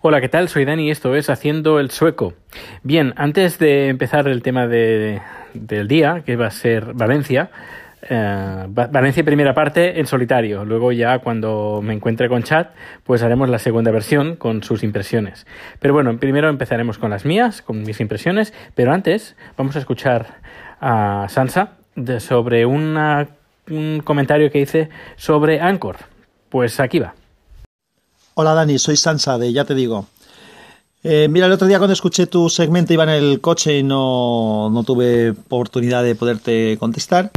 Hola, ¿qué tal? Soy Dani y esto es Haciendo el Sueco. Bien, antes de empezar el tema de, del día, que va a ser Valencia, eh, Valencia primera parte en solitario. Luego ya cuando me encuentre con chat, pues haremos la segunda versión con sus impresiones. Pero bueno, primero empezaremos con las mías, con mis impresiones, pero antes vamos a escuchar a Sansa de, sobre un comentario que hice sobre Anchor. Pues aquí va. Hola Dani, soy Sansa de Ya Te Digo. Eh, mira, el otro día cuando escuché tu segmento iba en el coche y no, no, tuve oportunidad de poderte contestar,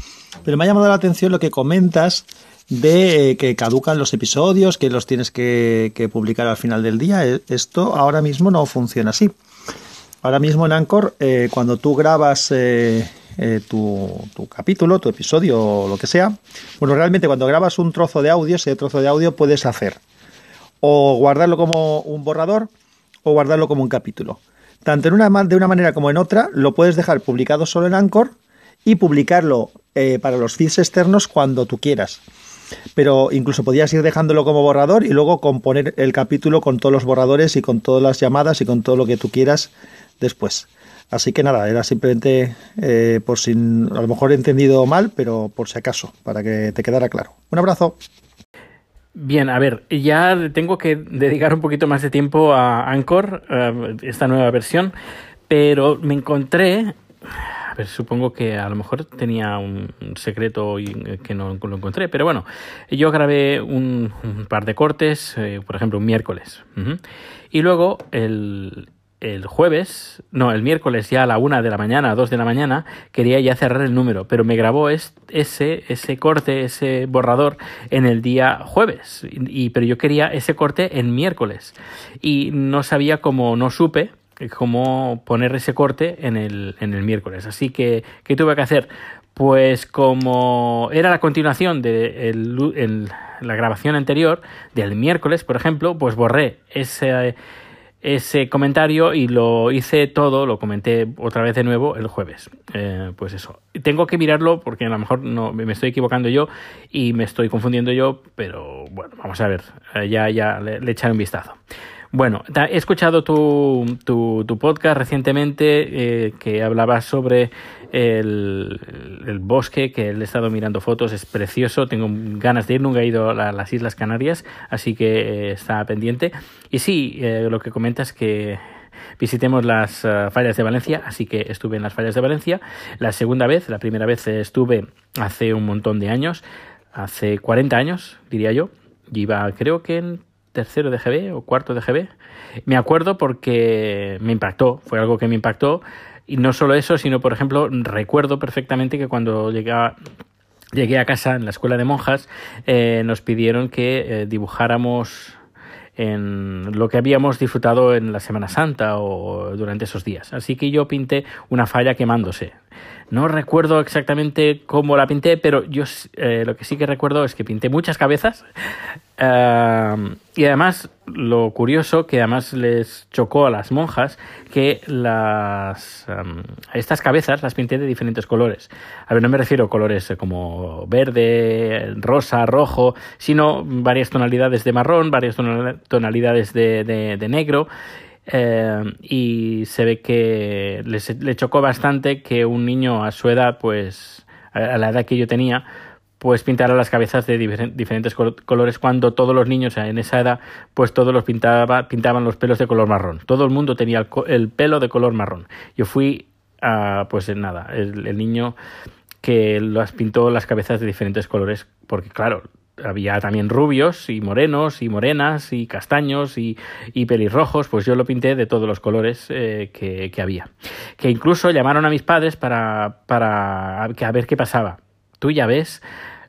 pero me ha llamado la atención lo que comentas de eh, que caducan los episodios, que los tienes que, publicar al final del día. Eh, esto ahora mismo no funciona así. Ahora mismo en Anchor, eh, cuando tú grabas tu, tu, capítulo, tu episodio o lo que sea, bueno, realmente cuando grabas un trozo de audio, ese trozo de audio puedes hacer o guardarlo como un borrador o guardarlo como un capítulo. Tanto en una, de una manera como en otra, lo puedes dejar publicado solo en Anchor y publicarlo eh, para los feeds externos cuando tú quieras. Pero incluso podías ir dejándolo como borrador y luego componer el capítulo con todos los borradores y con todas las llamadas y con todo lo que tú quieras después. Así que nada, era simplemente eh, por si a lo mejor he entendido mal, pero por si acaso, para que te quedara claro. Un abrazo. Bien, a ver, ya tengo que dedicar un poquito más de tiempo a Anchor, uh, esta nueva versión, pero me encontré, a ver, supongo que a lo mejor tenía un secreto y que no lo encontré, pero bueno, yo grabé un, par de cortes, eh, por ejemplo, un miércoles, y luego el, el jueves, no, el miércoles ya a la una de la mañana, a dos de la mañana, quería ya cerrar el número, pero me grabó ese, ese corte, ese borrador en el día jueves, y, pero yo quería ese corte en miércoles, y no sabía cómo, no supe cómo poner ese corte en el, en el miércoles, así que, ¿qué tuve que hacer? Pues como era la continuación de el, el, la grabación anterior, del miércoles, por ejemplo, pues borré ese ese comentario y lo hice todo, lo comenté otra vez de nuevo el jueves. Eh, pues eso. Tengo que mirarlo porque a lo mejor no me estoy equivocando yo y me estoy confundiendo yo, pero bueno, vamos a ver. Eh, ya, ya le, le echaré un vistazo. Bueno, he escuchado tu, tu, podcast recientemente eh, que hablabas sobre el, el, bosque, que he estado mirando fotos, es precioso, tengo ganas de ir, nunca he ido a las Islas Canarias, así que eh, está pendiente. Y sí, eh, lo que comentas que visitemos las uh, fallas de Valencia, así que estuve en las fallas de Valencia. La segunda vez, la primera vez estuve hace un montón de años, hace 40 años, diría yo. Iba, creo que en tercero de GB o cuarto de GB. Me acuerdo porque me impactó, fue algo que me impactó. Y no solo eso, sino, por ejemplo, recuerdo perfectamente que cuando llegué a, llegué a casa en la escuela de monjas, eh, nos pidieron que eh, dibujáramos en lo que habíamos disfrutado en la Semana Santa o durante esos días. Así que yo pinté una falla quemándose. No recuerdo exactamente cómo la pinté, pero yo eh, lo que sí que recuerdo es que pinté muchas cabezas. Y además, lo curioso que además les chocó a las monjas que las estas cabezas las pinté de diferentes colores. A ver, no me refiero a colores como verde, rosa, rojo, sino varias tonalidades de marrón, varias tonalidades de, de, de negro. Eh, y se ve que le chocó bastante que un niño a su edad, pues a la edad que yo tenía, pues pintara las cabezas de difer diferentes colores cuando todos los niños en esa edad, pues todos los pintaba, pintaban los pelos de color marrón. Todo el mundo tenía el, el pelo de color marrón. Yo fui, a, pues nada, el, el niño que las pintó las cabezas de diferentes colores, porque claro, había también rubios y morenos y morenas y castaños y, y pelirrojos, pues yo lo pinté de todos los colores eh, que, que, había. Que incluso llamaron a mis padres para, para a ver qué pasaba. Tú ya ves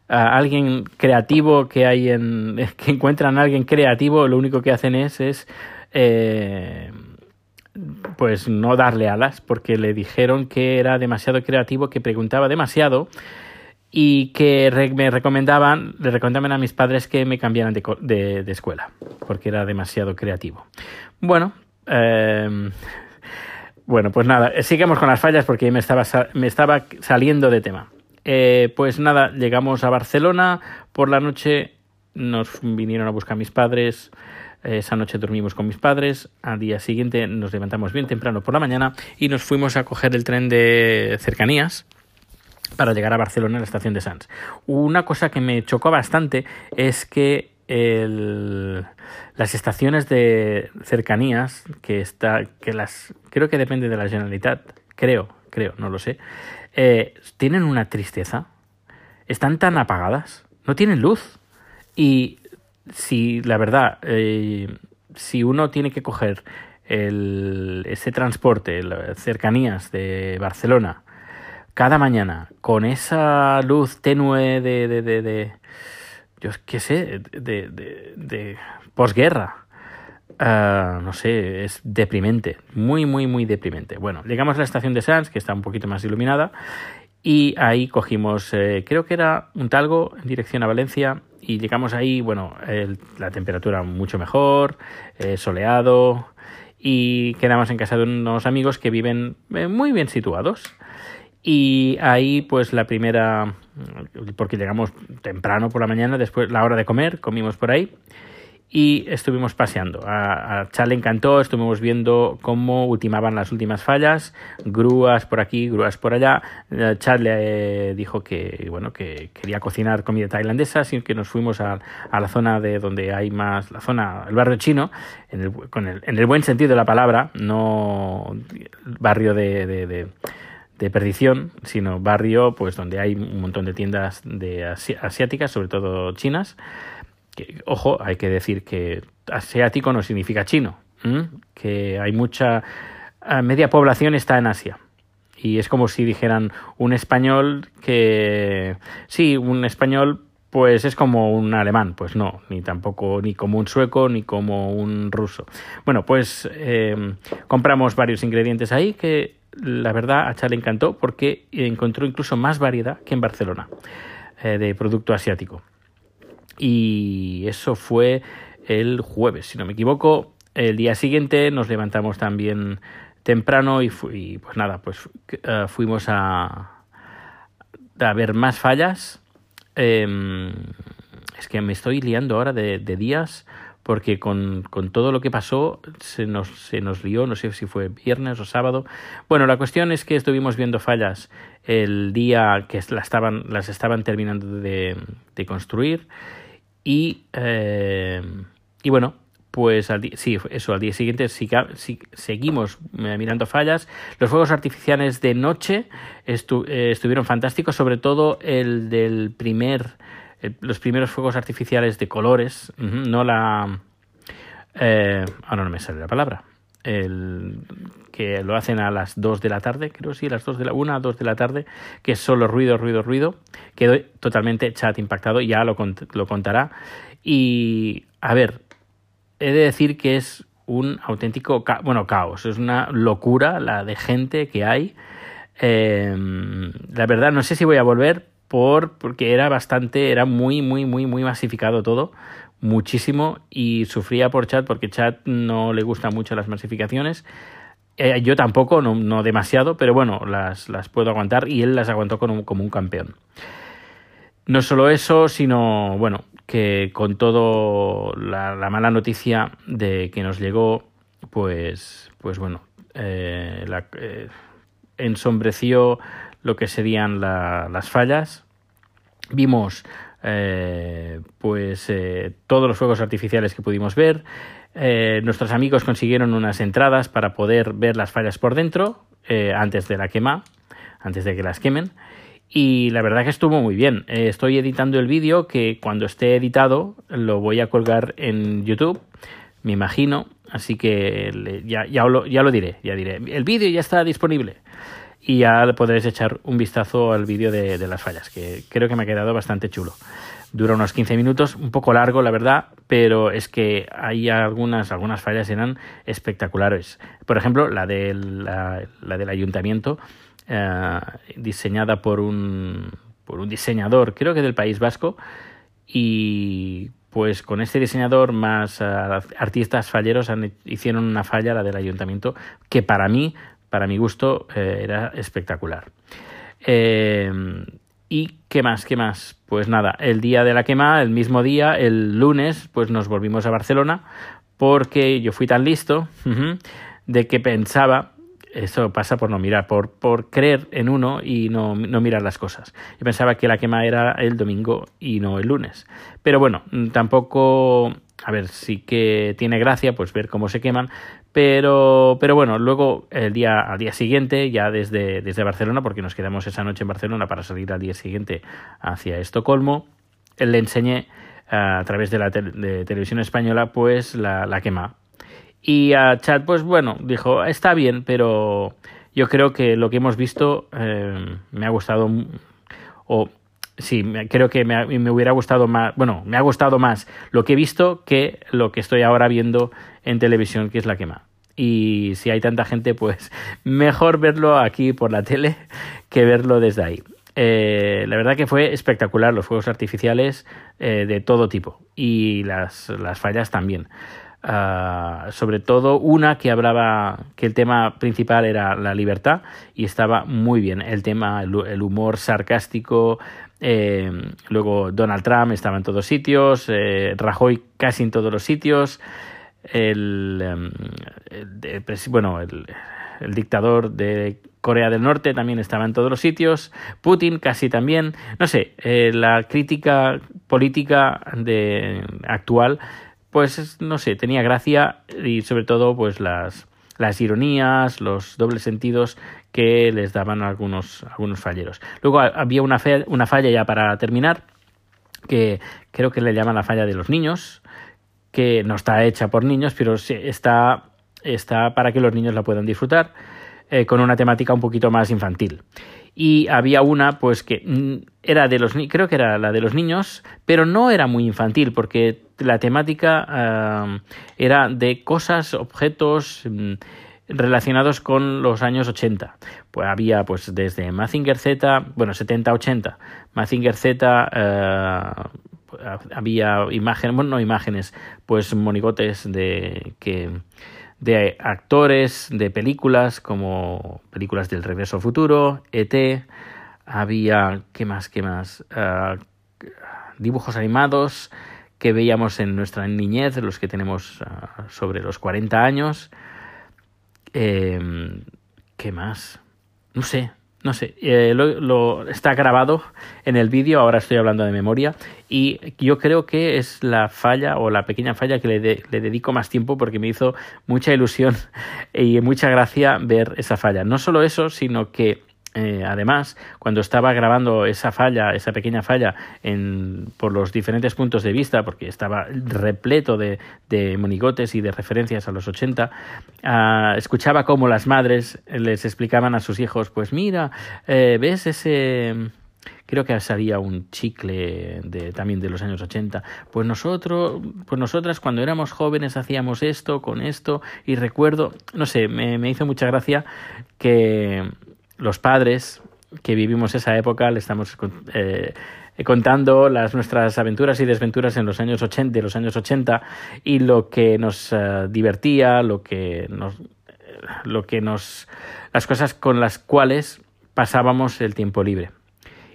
a alguien creativo que hay en que encuentran a alguien creativo, lo único que hacen es es eh, pues no darle alas porque le dijeron que era demasiado creativo, que preguntaba demasiado y que me recomendaban, le recomendaban a mis padres que me cambiaran de, de, de escuela, porque era demasiado creativo. Bueno, eh, bueno, pues nada, sigamos con las fallas porque me estaba, me estaba saliendo de tema. Eh, pues nada, llegamos a Barcelona, por la noche nos vinieron a buscar mis padres, Esa noche dormimos con mis padres. Al día siguiente nos levantamos bien temprano por la mañana y nos fuimos a coger el tren de cercanías para llegar a Barcelona a la estación de Sants. Una cosa que me chocó bastante es que el, las estaciones de cercanías que está que las creo que depende de la Generalitat creo creo no lo sé eh, tienen una tristeza están tan apagadas no tienen luz y si la verdad eh, si uno tiene que coger el, ese transporte las cercanías de Barcelona cada mañana con esa luz tenue de, de, de, de yo qué sé, de, de, de posguerra. Uh, no sé, es deprimente, muy, muy, muy deprimente. Bueno, llegamos a la estación de Sanz, que está un poquito más iluminada, y ahí cogimos, eh, creo que era un talgo en dirección a Valencia, y llegamos ahí, bueno, el, la temperatura mucho mejor, eh, soleado, y quedamos en casa de unos amigos que viven eh, muy bien situados. Y ahí, pues la primera, porque llegamos temprano por la mañana, después la hora de comer, comimos por ahí y estuvimos paseando. A, a Chad le encantó, estuvimos viendo cómo ultimaban las últimas fallas, grúas por aquí, grúas por allá. Eh, Chad le eh, dijo que bueno que quería cocinar comida tailandesa, así que nos fuimos a, a la zona de donde hay más, la zona, el barrio chino, en el, con el, en el buen sentido de la palabra, no barrio de de perdición, sino barrio pues donde hay un montón de tiendas de asi asiáticas, sobre todo chinas. Ojo, hay que decir que asiático no significa chino, que hay mucha media población está en Asia. Y es como si dijeran un español que sí, un español pues es como un alemán, pues no, ni tampoco ni como un sueco ni como un ruso. Bueno, pues eh, compramos varios ingredientes ahí que la verdad a Chad le encantó porque encontró incluso más variedad que en Barcelona eh, de producto asiático. Y eso fue el jueves, si no me equivoco. El día siguiente nos levantamos también temprano y, y pues nada, pues uh, fuimos a, a, ver más fallas. Eh, es que me estoy liando ahora de, de días porque con, con, todo lo que pasó se nos, se nos lió, no sé si fue viernes o sábado. Bueno, la cuestión es que estuvimos viendo fallas el día que la estaban, las estaban terminando de, de construir y, eh, y bueno, pues al sí, eso, al día siguiente siga, si, seguimos mirando fallas. Los fuegos artificiales de noche eh, estuvieron fantásticos, sobre todo el del primer los primeros fuegos artificiales de colores, no la... Eh, ahora no me sale la palabra. El, que lo hacen a las 2 de la tarde, creo sí, a las 2 de la 1 a 2 de la tarde, que es solo ruido, ruido, ruido. Quedó totalmente chat impactado, ya lo, lo contará. Y, a ver, he de decir que es un auténtico, ca bueno, caos, es una locura la de gente que hay. Eh, la verdad, no sé si voy a volver, por, porque era bastante, era muy, muy, muy, muy masificado todo, muchísimo, y sufría por chat porque chat no le gustan mucho las masificaciones. Eh, yo tampoco, no, no, demasiado, pero bueno, las, las puedo aguantar y él las aguantó como, como un campeón. No solo eso, sino, bueno, que con todo la, la mala noticia de que nos llegó, pues, pues bueno, eh, eh, ensombreció lo que serían la, las fallas. Vimos eh, pues eh, todos los fuegos artificiales que pudimos ver. Eh, nuestros amigos consiguieron unas entradas para poder ver las fallas por dentro eh, antes de la quema, antes de que las quemen. Y la verdad que estuvo muy bien. Eh, estoy editando el vídeo que cuando esté editado lo voy a colgar en YouTube, me imagino. Así que ya, ya, lo, ya lo diré, ya diré. El vídeo ya está disponible y ya podréis echar un vistazo al vídeo de, las fallas, que creo que me ha quedado bastante chulo. Dura unos 15 minutos, un poco largo la verdad, pero es que hay algunas, algunas fallas eran espectaculares. Por ejemplo, la, de la, la del ayuntamiento, eh, diseñada por un, por un diseñador, creo que del País Vasco, y pues con este diseñador más uh, artistas falleros hicieron una falla, la del ayuntamiento, que para mí para mi gusto eh, era espectacular. Eh, ¿Y qué más? ¿Qué más? Pues nada, el día de la quema, el mismo día, el lunes, pues nos volvimos a Barcelona porque yo fui tan listo de que pensaba eso pasa por no mirar, por, por creer en uno y no, no, mirar las cosas. Yo pensaba que la quema era el domingo y no el lunes. Pero bueno, tampoco, a ver, sí que tiene gracia pues ver cómo se queman, pero, pero bueno, luego el día, al día siguiente, ya desde, desde Barcelona, porque nos quedamos esa noche en Barcelona para salir al día siguiente hacia Estocolmo, le enseñé a través de la de televisión española pues la, la quema. Y a Chad, pues bueno, dijo, está bien, pero yo creo que lo que hemos visto eh, me ha gustado, sí, creo que me, me, hubiera gustado más, bueno, me ha gustado más lo que he visto que lo que estoy ahora viendo en televisión, que es la quema. Y si hay tanta gente, pues mejor verlo aquí por la tele que verlo desde ahí. Eh, la verdad que fue espectacular los fuegos artificiales eh, de todo tipo y las, las fallas también. Ah, sobre todo una que hablaba que el tema principal era la libertad y estaba muy bien el tema el, humor sarcástico eh, luego Donald Trump estaba en todos sitios eh, Rajoy casi en todos los sitios. El, em, bueno el, dictador de Corea del Norte también estaba en todos los sitios, Putin casi también, no sé, eh, la crítica política de actual pues no sé, tenía gracia y sobre todo pues las, las ironías, los dobles sentidos que les daban algunos, algunos falleros. Luego había una, una falla ya para terminar, que creo que le llaman la falla de los niños, que no está hecha por niños, pero está, está para que los niños la puedan disfrutar, eh, con una temática un poquito más infantil y había una pues que mm, era de los creo que era la de los niños pero no era muy infantil porque la temática era de cosas objetos mm, relacionados con los años 80 pues había pues desde Mazinger Z bueno 70 80 Mazinger Z eh, había imágenes bueno no imágenes pues monigotes de que de actores de películas como películas del Regreso Futuro, ET, había, ¿qué más? ¿Qué más? Ah, dibujos animados que veíamos en nuestra niñez, los que tenemos ah, sobre los 40 años. Em, ¿Qué más? No sé, no sé, eh, lo, está grabado en el vídeo, ahora estoy hablando de memoria, y yo creo que es la falla o la pequeña falla que le, le dedico más tiempo porque me hizo mucha ilusión y mucha gracia ver esa falla. No solo eso, sino que eh, además, cuando estaba grabando esa falla, esa pequeña falla, en, por los diferentes puntos de vista, porque estaba repleto de, de monigotes y de referencias a los 80, ah, escuchaba cómo las madres les explicaban a sus hijos, pues mira, eh, ¿ves ese creo que salía un chicle de, también de los años 80. Pues nosotros, pues nosotras cuando éramos jóvenes hacíamos esto con esto y recuerdo, no sé, me, me hizo mucha gracia que los padres que vivimos esa época le estamos eh, contando las nuestras aventuras y desventuras en los años 80, de los años 80 y lo que nos eh, divertía, lo que nos lo que nos las cosas con las cuales pasábamos el tiempo libre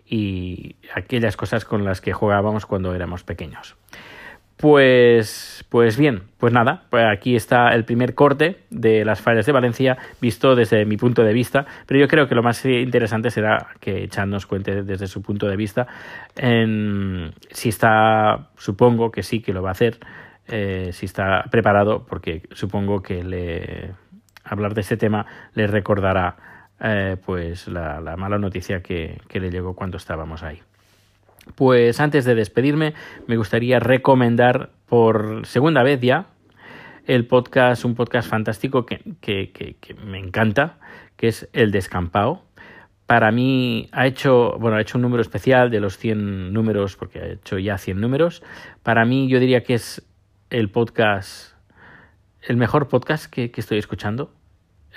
y aquellas cosas con las que jugábamos cuando éramos pequeños. Pues, pues bien, pues nada, pues aquí está el primer corte de las fallas de Valencia visto desde mi punto de vista, pero yo creo que lo más interesante será que Chan nos cuente desde su punto de vista si está, supongo que sí que lo va a hacer, eh, si está preparado, porque supongo que le, hablar de este tema le recordará eh, pues la, la, mala noticia que, que le llegó cuando estábamos ahí. Pues antes de despedirme, me gustaría recomendar por segunda vez ya el podcast, un podcast fantástico que, que, me encanta, que es El Descampado. Para mí ha hecho, bueno, ha hecho un número especial de los 100 números, porque ha hecho ya 100 números. Para mí yo diría que es el podcast, el mejor podcast que, estoy escuchando,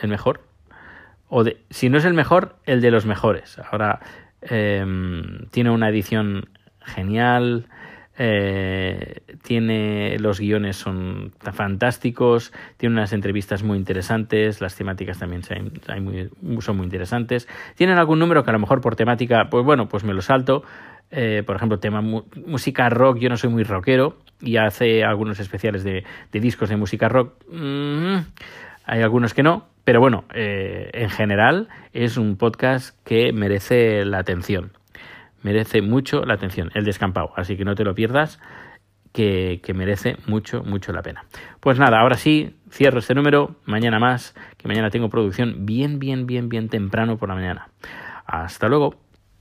el mejor. O de, si no es el mejor, el de los mejores. Ahora, Em, tiene una edición genial. Eh, tiene los guiones son fantásticos, tiene unas entrevistas muy interesantes, las temáticas también son muy interesantes. Tienen algún número que a lo mejor por temática, pues bueno, pues me lo salto. Eh, por ejemplo, tema música rock, yo no soy muy rockero, y hace algunos especiales de, discos de música rock. Mm, hay algunos que no, pero bueno, eh, en general es un podcast que merece la atención. Merece mucho la atención, el descampado. Así que no te lo pierdas, que, que merece mucho, mucho la pena. Pues nada, ahora sí, cierro este número. Mañana más, que mañana tengo producción bien, bien, bien, bien temprano por la mañana. Hasta luego.